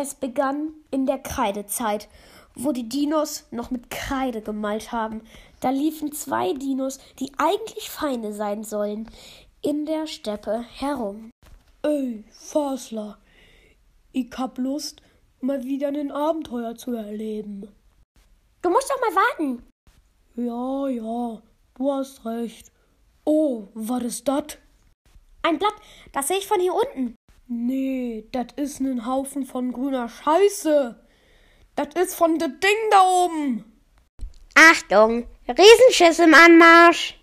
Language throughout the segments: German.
Es begann in der Kreidezeit, wo die Dinos noch mit Kreide gemalt haben. Da liefen zwei Dinos, die eigentlich Feinde sein sollen, in der Steppe herum. Ey, Fasler, ich hab Lust, mal wieder ein Abenteuer zu erleben. Du musst doch mal warten. Ja, ja, du hast recht. Oh, was ist das? Ein Blatt, das sehe ich von hier unten. Nee, das ist ein Haufen von grüner Scheiße. Das ist von dem Ding da oben. Achtung, Riesenschiss im Anmarsch.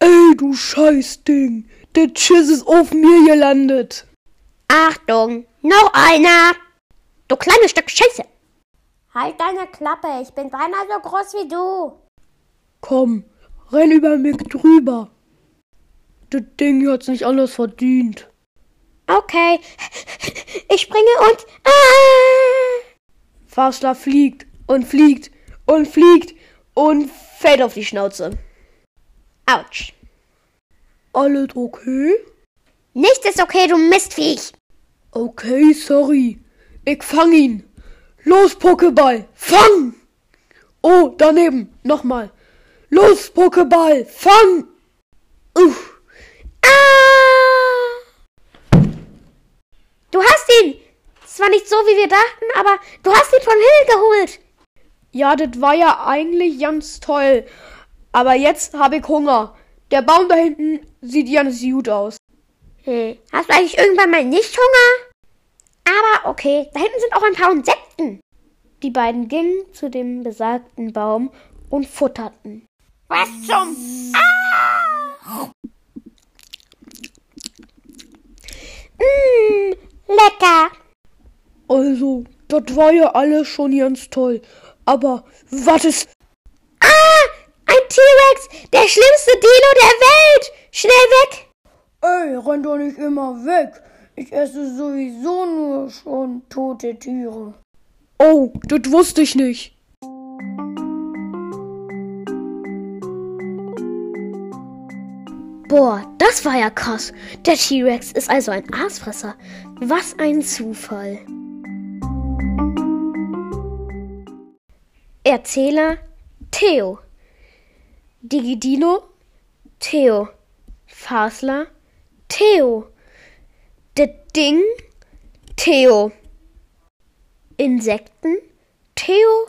Ey, du Scheißding. Der Schiss ist auf mir gelandet. Achtung, noch einer. Du kleines Stück Scheiße. Halt deine Klappe, ich bin dreimal so groß wie du. Komm, renn über mich drüber. Das Ding hat's nicht anders verdient. Okay, ich springe und. Ah! Fasler fliegt und fliegt und fliegt und fällt auf die Schnauze. Autsch. Alles okay? Nichts ist okay, du Mistviech. Okay, sorry. Ich fang ihn. Los, Pokéball, fang! Oh, daneben, nochmal. Los, Pokéball, fang! Uff. Ah! Ihn! Zwar nicht so, wie wir dachten, aber du hast ihn von Hill geholt. Ja, das war ja eigentlich ganz toll. Aber jetzt habe ich Hunger. Der Baum da hinten sieht ganz gut aus. Hm. Hast du eigentlich irgendwann mal nicht Hunger? Aber okay, da hinten sind auch ein paar Insekten. Die beiden gingen zu dem besagten Baum und futterten. Was zum? Ah! Also, das war ja alles schon ganz toll. Aber was ist. Ah! Ein T-Rex! Der schlimmste Dino der Welt! Schnell weg! Ey, renn doch nicht immer weg. Ich esse sowieso nur schon tote Tiere. Oh, das wusste ich nicht. Boah, das war ja krass. Der T-Rex ist also ein Aasfresser. Was ein Zufall. Erzähler Theo. Digidino Theo. Fasler Theo. Das Ding Theo. Insekten Theo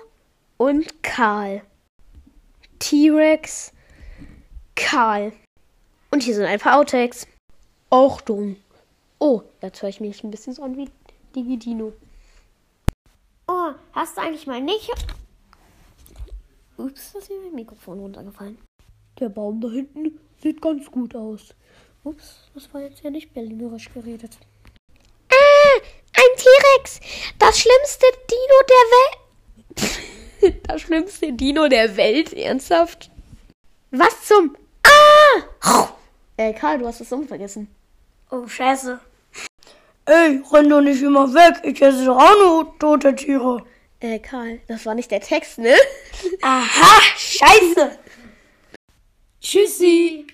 und Karl. T-Rex Karl. Und hier sind ein paar Outtakes. Achtung. Oh, jetzt höre ich mich ein bisschen so an wie Digidino. Oh, hast du eigentlich mal nicht. Ups, ist mir mein Mikrofon runtergefallen. Der Baum da hinten sieht ganz gut aus. Ups, das war jetzt ja nicht berlinerisch geredet. Ah, ein T-Rex! Das schlimmste Dino der Welt. das schlimmste Dino der Welt? Ernsthaft? Was zum. Ah! Ey, Karl, du hast das Sumpf vergessen. Oh, scheiße. Ey, renn doch nicht immer weg. Ich esse doch auch nur tote Tiere. Ey, Karl, das war nicht der Text, ne? Aha, scheiße. Tschüssi.